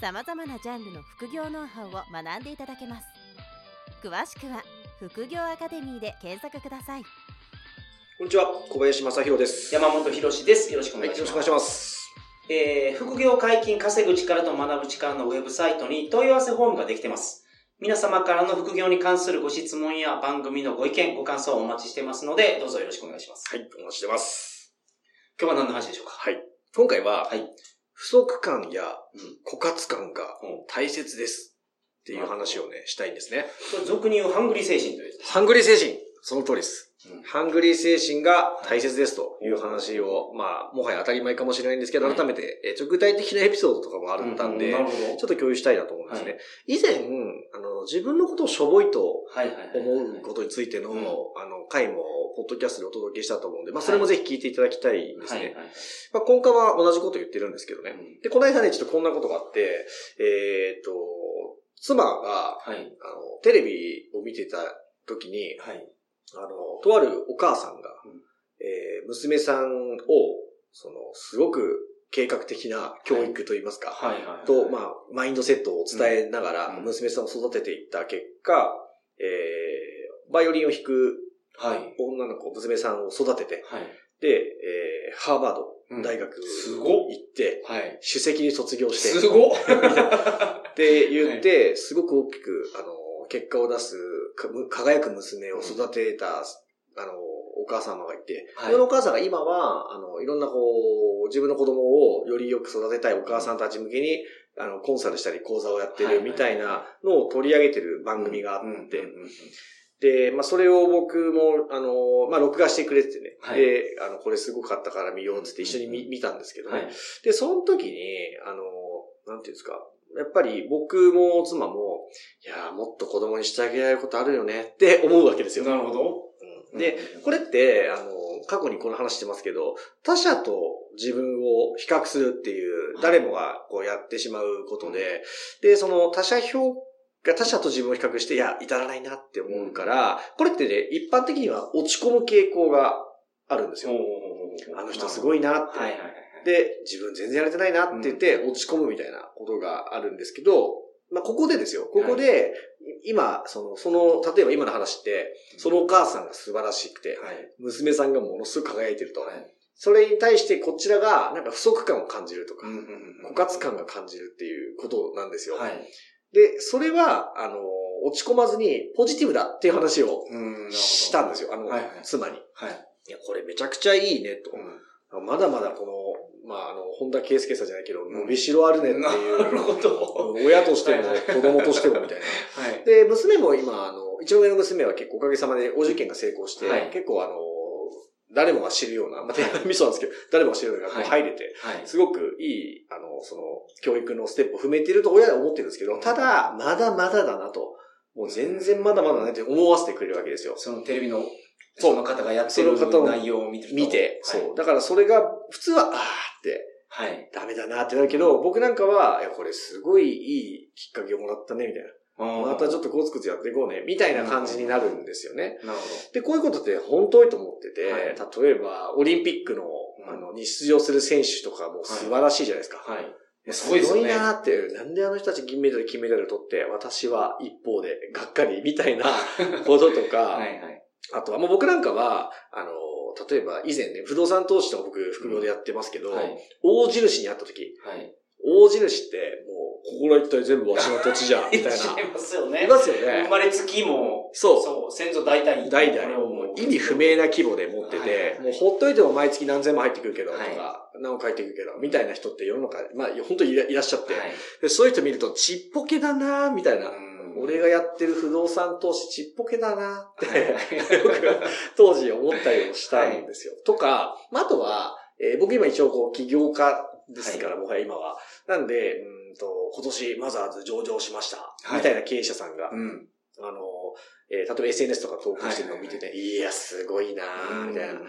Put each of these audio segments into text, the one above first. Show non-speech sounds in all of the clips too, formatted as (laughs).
さまざまなジャンルの副業ノウハウを学んでいただけます詳しくは副業アカデミーで検索くださいこんにちは、小林正宏です。山本博史です。よろしくおはい、願いします。よろしくお願いします。えー、副業解禁稼ぐ力と学ぶ力のウェブサイトに問い合わせフォームができてます。皆様からの副業に関するご質問や番組のご意見、ご感想をお待ちしてますので、どうぞよろしくお願いします。はい、お待ちしてます。今日は何の話でしょうか？はい。今回は、はい。不足感やうん。枯渇感がうん大切ですっていう話をね、したいんですね。俗に言うハングリー精神という。ハングリー精神、その通りです。うんハングリー精神が大切ですという話を、まあ、もはや当たり前かもしれないんですけど、はい改めて、えーちょ具体的なエピソードとかもあったんで。ちょっと共有したいなと思うんですね。は以前、あの、自分のことをしょぼいと。思うことについての、うんあの、回も、ポッドキャストでお届けしたと思うんで、まあ、それもぜひ聞いていただきたいんですね。まあ、今回は同じこと言ってるんですけどね。うんで、この間ね、ちょっとこんなことがあって、えーっと、妻が、はい。あの、テレビを見てた時に、はい。あの、とあるお母さんが、うんえー娘さんを、その、すごく計画的な教育といいますか、はいはい。と、まあ、マインドセットを伝えながら、うん娘さんを育てていった結果、えー、バイオリンを弾くはい。女の子、娘さんを育てて、はい。で、えー、ハーバーうんド大学すごっ行って、はい。首席に卒業して、すごっ (laughs) って言って、すごく大きく、あの、結果を出す、輝く娘を育てた、あの、お母様がいて、はいそのお母さんが今は、あの、いろんなこう、自分の子供をよりよく育てたいお母さんたち向けに、あの、コンサルしたり講座をやってるみたいなのを取り上げてる番組があって、で、まあ、それを僕も、あの、まあ、録画してくれててね。はいで、あの、これすごかったから見ようっつって一緒に見,、見たんですけどね。はい。で、その時に、あの、なんていうんですか。やっぱり僕も妻も、いやーもっと子供にしてあげられることあるよねって思うわけですよ。なるほど。うんで、これって、あの、過去にこの話してますけど、他者と自分を比較するっていう、はい誰もがこうやってしまうことで、で、その他者評価、他者と自分を比較して、いや、至らないなって思うから、これってね、一般的には落ち込む傾向があるんですよ。あの人すごいいなって。はいはいはい。で、自分全然やれてないなって言って落ち込むみたいなことがあるんですけど、まあ、ここでですよ。ここで、今、その、その、例えば今の話って、そのお母さんが素晴らしくて、はい。娘さんがものすごく輝いてると。はい。それに対してこちらが、なんか不足感を感じるとか、うん枯渇感が感じるっていうことなんですよ。はい。で、それは、あの、落ち込まずにポジティブだっていう話をうんしたんですよ。あの、はいはい妻に。はい。いや、これめちゃくちゃいいねと。まだまだこの、まあ、あの、本田圭佑さんじゃないけど、ん伸びしろあるねっていう。なるほど。親としても子供としてもみたいな。はい。で、娘も今、あの、一応上の娘は結構おかげさまでお受験が成功して、はい結構あの、誰もが知るような、まあ、手紙そうなんですけど、誰もが知るような学校に入れて、はい。すごくいい、あの、その、教育のステップを踏めていると親は思ってるんですけど、ただ、まだまだだなと。もう全然まだまだねって思わせてくれるわけですよ。そのテレビの、その方がやってる内容を見てると見て、はいそう。だからそれが、普通は、あーって、はい。ダメだなってなるけど、僕なんかは、いや、これすごいいいきっかけをもらったね、みたいな。またちょっと。とコツコツやっていこうね、みたいな感じになるんですよね。なるほで、こういうことって本当にと思ってて、はい例えば、オリンピックの、うんあの、に出場する選手とかも素晴らしいじゃないですか。ど。はい。いやすすごいですよねごいなーって、なんであの人たち銀メダル、金メダル取って、私は一方でがっかりみたいなこととか、(laughs) はいはい。あとはもう僕なんかは、あの、例えば以前ね、不動産投資とか僕副業でやってますけど、はい。大地主に会った時、はい。大地主ってもう、ここら一体全部わしの土地じゃん、(laughs) みたいな。違いますよね。いますよね生。まれつきも、そうそう、先祖代々。代々、意味不明な規模で持ってはいて、もうほっといても毎月何千も入ってくるけど、とはいか、何も返ってくるけど、みたいな人って世の中で、まあ本当にいらいらっしゃって、はい。でそういう人見るとちっぽけだなみたいな。うん俺がやってる不動産投資ちっぽけだなって、(laughs) 当時思ったりもしたんですよ。とか、まあ、あとは、えー僕今一応こう起業家ですから、もはや今は。なんで、うんうんと、今年マザーズ上場しました。はいみたいな経営者さんが、うん。あの、えー例えば SNS とか投稿してるのを見てて、いや、すごいなみたいな。うん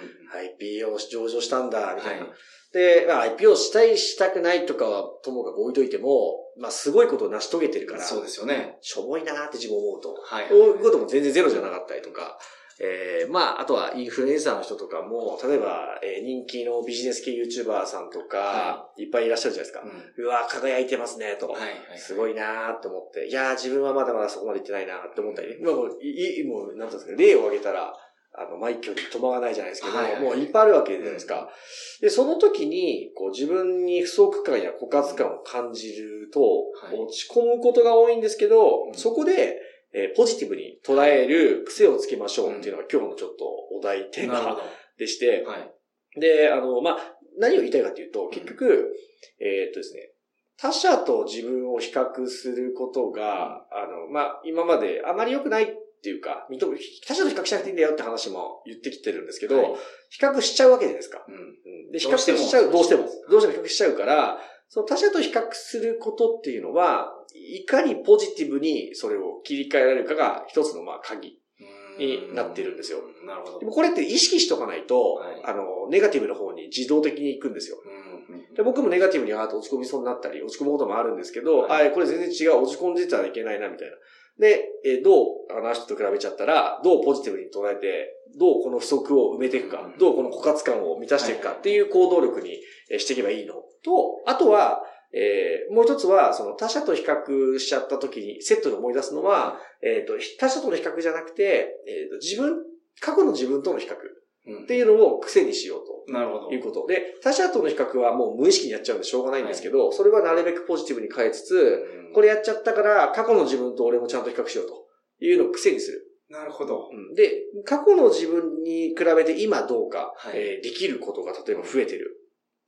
IPO 上場したんだ、みたいな。はいで、まあ、IPO したい、したくないとかは、ともかく置いといても、まあ、すごいことを成し遂げてるから、そうですよね。しょぼいなーって自分思うと。はい。こういうことも全然ゼロじゃなかったりとか、えー、まあ、あとはインフルエンサーの人とかも、例えば、えー人気のビジネス系 YouTuber さんとか、、はいっぱいいらっしゃるじゃないですか。うんうわ、輝いてますね、と。はいはい。すごいなーって思って、いやー自分はまだまだそこまで行ってないなーって思ったりね。まあもう、いい、もう、なんていうんですか、例を挙げたら、あの、マイキョに止まらないじゃないですけど、はいはい。もういっぱいあるわけじゃないですか。で、その時に、こう自分に不足感や枯渇感を感じると、はい。落ち込むことが多いんですけど、うん。そこで、えーポジティブに捉える癖をつけましょうっていうのが今日のちょっとお題テーマ。でして、はい。で、あの、まあ、何を言いたいかというと、結局、えーっとですね、他者と自分を比較することが、あの、まあ、今まであまり良くないっていうか、他者と比較しなくていいんだよって話も言ってきてるんですけど、はい比較しちゃうわけじゃないですか。うん。うんで、比較しちゃう、どうしても。どうしても比較しちゃうから、その他者と比較することっていうのは、いかにポジティブにそれを切り替えられるかが一つのまあ鍵。になってるんですようん。なるほどで。もこれって意識しとかないと、はいあの、ネガティブの方に自動的に行くんですよ。うん。で僕もネガティブにあ落ち込みそうになったり、落ち込むこともあるんですけど、はい。これ全然違う、落ち込んでたらいけないな、みたいな。で、えーどう、あの人と比べちゃったら、どうポジティブに捉えて、どうこの不足を埋めていくか、うん。どうこの枯渇感を満たしていくかはい。っていう行動力にえーしていけばいいの。と、あとは、えーもう一つは、その他者と比較しちゃった時にセットで思い出すのは、えっ、と、他者との比較じゃなくて、えーと自分、過去の自分との比較。うんっていうのを癖にしようと。なるほど。いうこと。で、他者との比較はもう無意識にやっちゃうんでしょうがないんですけど、それはなるべくポジティブに変えつつ、これやっちゃったから、過去の自分と俺もちゃんと比較しようというのを癖にする。なるほど。うんで、過去の自分に比べて今どうか、はいえーできることが例えば増えてる。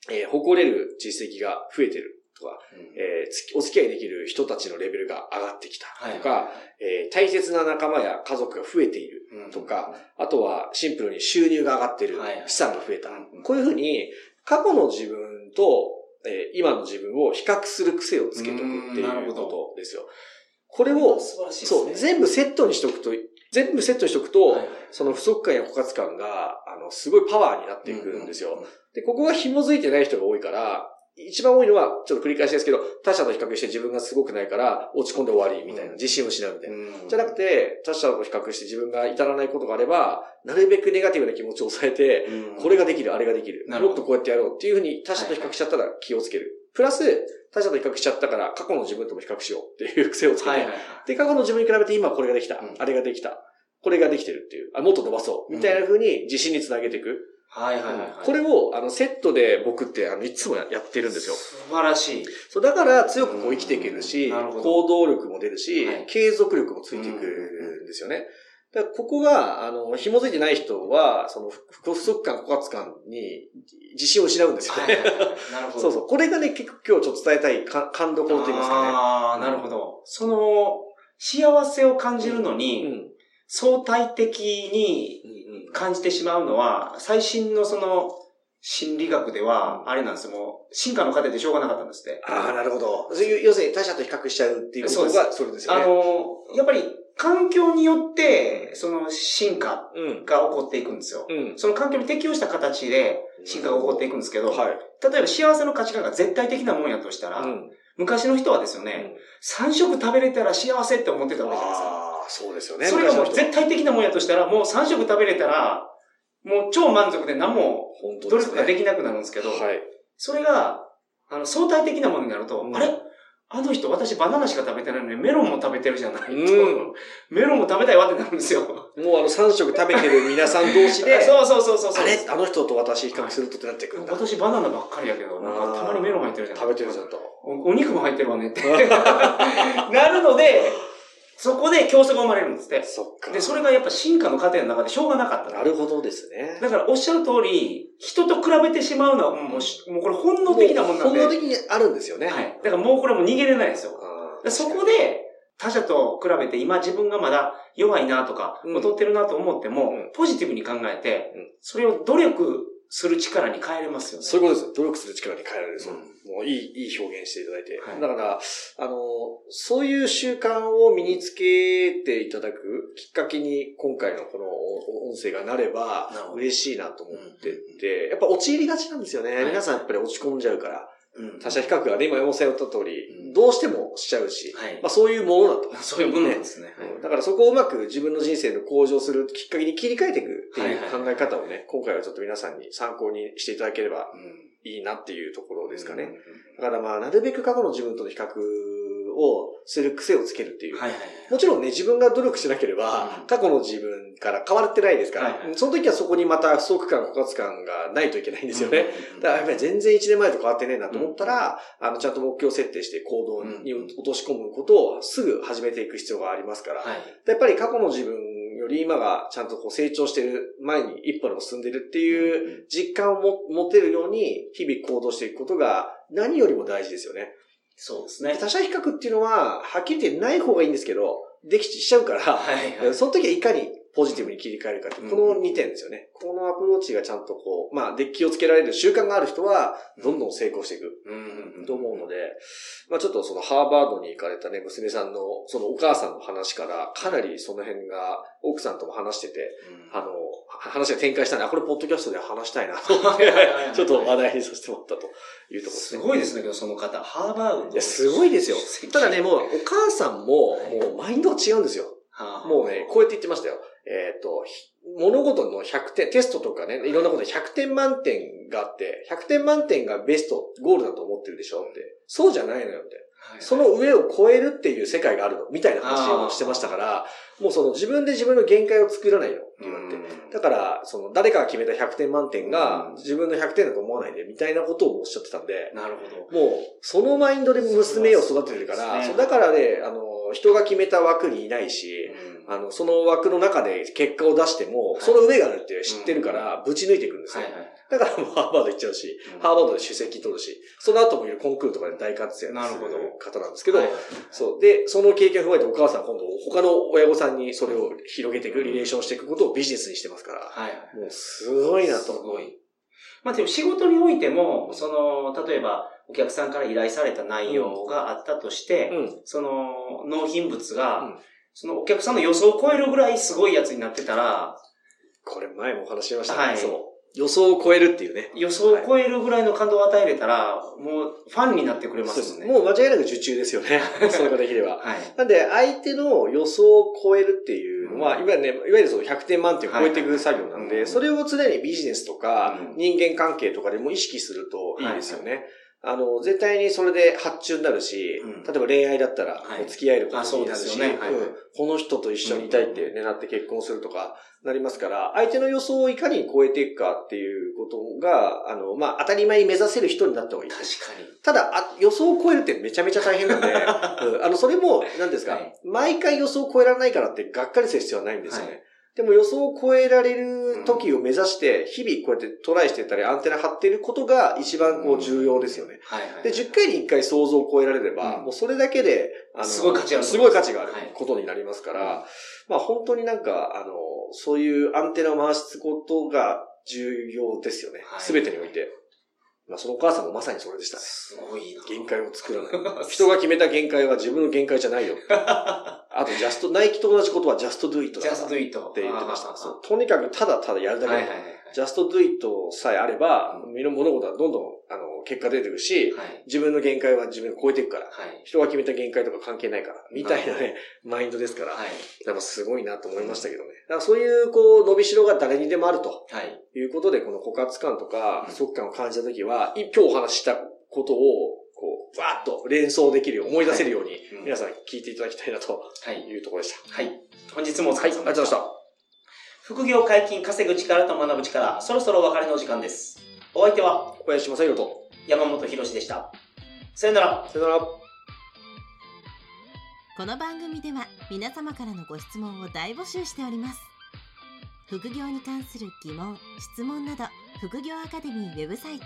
えー誇れる実績が増えてるとか、えーつきお付き合いできる人たちのレベルが上がってきたとか、えー大切な仲間や家族が増えている。うんとか、あとはシンプルに収入が上がってるはい、資産が増えたうん。こういうふうに、過去の自分と、えー今の自分を比較する癖をつけとくっていうことですよ。これを、素晴らしいですそう、ね。全部セットにしとくと、全部セットにしとくと、はいはいその不足感や枯渇感が、あの、すごいパワーになっていくんですよ。うんうんうんで、ここが紐づいてない人が多いから、一番多いのは、ちょっと繰り返しですけど、他者と比較して自分がすごくないから、落ち込んで終わりみたいな、うん自信を失うみたいな。うんじゃなくて、他者と比較して自分が至らないことがあれば、なるべくネガティブな気持ちを抑えて、うんこれができる、あれができる。もっとこうやってやろうっていうふうに他者と比較しちゃったら気をつける。プラス、他者と比較しちゃったから過去の自分とも比較しようっていう癖をつけて、はいはいはい。で、過去の自分に比べて今これができた、うんあれができた、これができてるっていう、あ、もっと伸ばそう、みたいな風に自信につなげていく。はいはいはいはい。これを、あの、セットで僕って、あの、いつもややってるんですよ。素晴らしい。そう、だから強くこう生きていけるし、うん行動力も出るし、はい継続力もついてくるんですよね。だここが、あの、紐づいてない人は、その、不不足感、枯渇感に自信を失うんですよね。はいはいはい。なるほど。(laughs) そうそう。これがね、結構今日ちょっと伝えたいか感動と言いますかああ、なるほど。その、幸せを感じるのね。に、うん。相対的にうんうん感じてしまうのは、最新のその、心理学では、あれなんですよ、もう、進化の過程でしょうがなかったんですって。ああ、なるほほど。要するに他者と比較しちゃうっていうことが、それですよあね。の、やっぱり、環境によって、その進化うん。が起こっていくんですよ。うん。その環境に適応した形で進化が起こっていくんですけど、はい。例えば幸せの価値観が絶対的なもんやとしたら、うん。昔の人はですよね、3食食べれたら幸せって思ってたわけじゃないですか。そうですよね。それがもう絶対的なもんやとしたら、もう3食食べれたら、もう超満足で何も努。力ができなくなるんですけど、はい。それが、あの、相対的なものになると、うんあれ？あの人、私バナナしか食べてないのにメロンも食べてるじゃないと、うん (laughs) メロンも食べたいわってなるんですよ。もうあの3食食べてる皆さん同士で、(laughs) そうそうそうそうそう。あれ？あの人と私比較するとってなってくるんだ？私バナナばっかりやけど、なんかたまにメロン入ってるじゃん。食べてるじゃんと。おお肉も入ってるわねって。(laughs) なるので、そこで競争が生まれるんですって。そっか。で、それがやっぱ進化の過程の中でしょうがなかった。なるほどですね。だからおっしゃる通り、人と比べてしまうのはもうし、もうこれ本能的なもんなんで。本能的にあるんですよね。はい。だからもうこれも逃げれないですよ。そこで、他者と比べて今自分がまだ弱いなとか、うん劣ってるなと思っても、うんポジティブに考えて、うんそれを努力する力に変えれますよね。そういうことです。努力する力に変えられる。そううんもういい、いい表現していただいて。はいだから、あの、そういう習慣を身につけていただくきっかけに今回のこの音声がなれば嬉しいなと思ってて、やっぱ陥りがちなんですよね。はい皆さんやっぱり落ち込んじゃうから。うん。他者比較がね、今山本さん言った通り、うん。どうしてもしちゃうし、はい。まあそういうものだと。(laughs) そういうものなんですね。うん。だからそこをうまく自分の人生の向上するきっかけに切り替えていくっていう考え方をね、今回はちょっと皆さんに参考にしていただければうんいいなっていうところですかね。うん。だからまあ、なるべく過去の自分との比較をする癖をつけるっていう。はいはいはい。もちろんね、自分が努力しなければうん、過去の自分から変わってないですから、はいはいその時はそこにまた不足感、枯渇感がないといけないんですよね。うん。だからやっぱり全然1年前と変わってねえなと思ったら、あの、ちゃんと目標設定して行動にうん落とし込むことをすぐ始めていく必要がありますから、はい。やっぱり過去の自分より今がちゃんとこう成長してる前に一歩でも進んでるっていう実感をも持てるように日々行動していくことが何よりも大事ですよね。そうですね。他者比較っていうのは、はっきり言ってない方がいいんですけど、できしちゃうから、はいはい。その時はいかにポジティブに切り替えるかってこうんの2点ですよね。このアプローチがちゃんとこう、まあ、で気をつけられる習慣がある人は、どんどん成功していく。うんと思うので、まあちょっとそのハーバードに行かれたね、娘さんの、そのお母さんの話から、かなりその辺が奥さんとも話してて、うんあの、は話が展開したんで、あ、これポッドキャストで話したいなと (laughs) ちょっと話題にさせてもらったというところですすね。ごいですね、けど、その方。ハーバードのいや、すごいですよ。ただね、もう、お母さんも、はいもう、マインドが違うんですよ。はあもうね、こうやって言ってましたよ。えっ、と、ひ物事の100点、テストとかね、いろんなことで100点満点があって、100点満点がベスト、ゴールだと思ってるでしょって。そうじゃないのよって。はいその上を超えるっていう世界があるの、みたいな話をしてましたから、もうその自分で自分の限界を作らないのって言われて。だから、その誰かが決めた100点満点がうん自分の100点だと思わないで、みたいなことをおっしゃってたんで、なるほど。もう、そのマインドで娘を育ててるから、だからね、あの、人が決めた枠にいないし、あの、その枠の中で結果を出しても、はいその上があるって知ってるから、ぶち抜いていくんですよ。はいはい。だからもうハーバード行っちゃうし、うんハーバードで首席取るし、その後もいるコンクールとかで大活躍する方なんですけど、はいそう。で、その経験を踏まえてお母さんは今度他の親御さんにそれを広げていく、リレーションしていくことをビジネスにしてますから、はいはい。もうすごいなと。すごい。まあでも仕事においても、その、例えばお客さんから依頼された内容があったとして、うん。その納品物が、うんそのお客さんの予想を超えるぐらいすごいやつになってたら、これ前もお話ししましたね。はい。予想を超えるっていうね。予想を超えるぐらいの感動を与えれたら、もうファンになってくれまそうですね。もう間違いなく受注ですよね。それができれば。はい。なんで、相手の予想を超えるっていうのは、うんいわゆるね、いわゆるその100点満点を超えていく作業なんで、はいそれを常にビジネスとか、うん人間関係とかでも意識するといいですよね。あの、絶対にそれで発注になるし、うん。例えば恋愛だったら、はい。こう付き合えることになるし、この人と一緒にいたいって狙って結婚するとか、なりますから、相手の予想をいかに超えていくかっていうことが、あの、まあ、当たり前に目指せる人になった方がいい。確かに。ただあ、予想を超えるってめちゃめちゃ大変なんで、(laughs) うん。あの、それも、何ですか、はい。毎回予想を超えられないからってがっかりする必要はないんですよね。はでも予想を超えられる時を目指して、日々こうやってトライしてたり、アンテナ張ってることが一番こう重要ですよね。はいはい。で、10回に1回想像を超えられれば、うんもうそれだけで、あの、すごい価値あるすごい価値があるはいことになりますから、うんまあ本当になんか、あの、そういうアンテナを回すことが重要ですよねは。いすべ、てにおいて。まあそのお母さんもまさにそれでしたね。すごいな。限界を作らない。人が決めた限界は自分の限界じゃないよ。(laughs) あと、ジャスト、ナイキと同じことは just do it だから just do it って言ってました。そうとにかくただただやるだけだとはいはいはい。just do it さえあれば、う身の物事はどんどん、あの、結果出てくるし、はい。自分の限界は自分を超えていくから。はい。人が決めた限界とか関係ないから、みたいなね、マインドですから、はい。やっぱすごいなと思いましたけどね。だからそういう、こう、伸びしろが誰にでもあるとはい。いうことで、この枯渇感とか、うん不足感を感じたときは、い今日お話ししたことを、こう、わーっと連想できるよう、思い出せるように、うん皆さん聞いていただきたいなとはい。いうところでした。はい。本日もお疲はい、ありれ様でした。がとうございました。副業解禁、稼ぐ力と学ぶ力、そろそろお別れのお時間です。お相手は小林正宏と、山本博史でした。さよなら。さよなら。この番組では皆様からのご質問を大募集しております副業に関する疑問・質問など副業アカデミーウェブサイト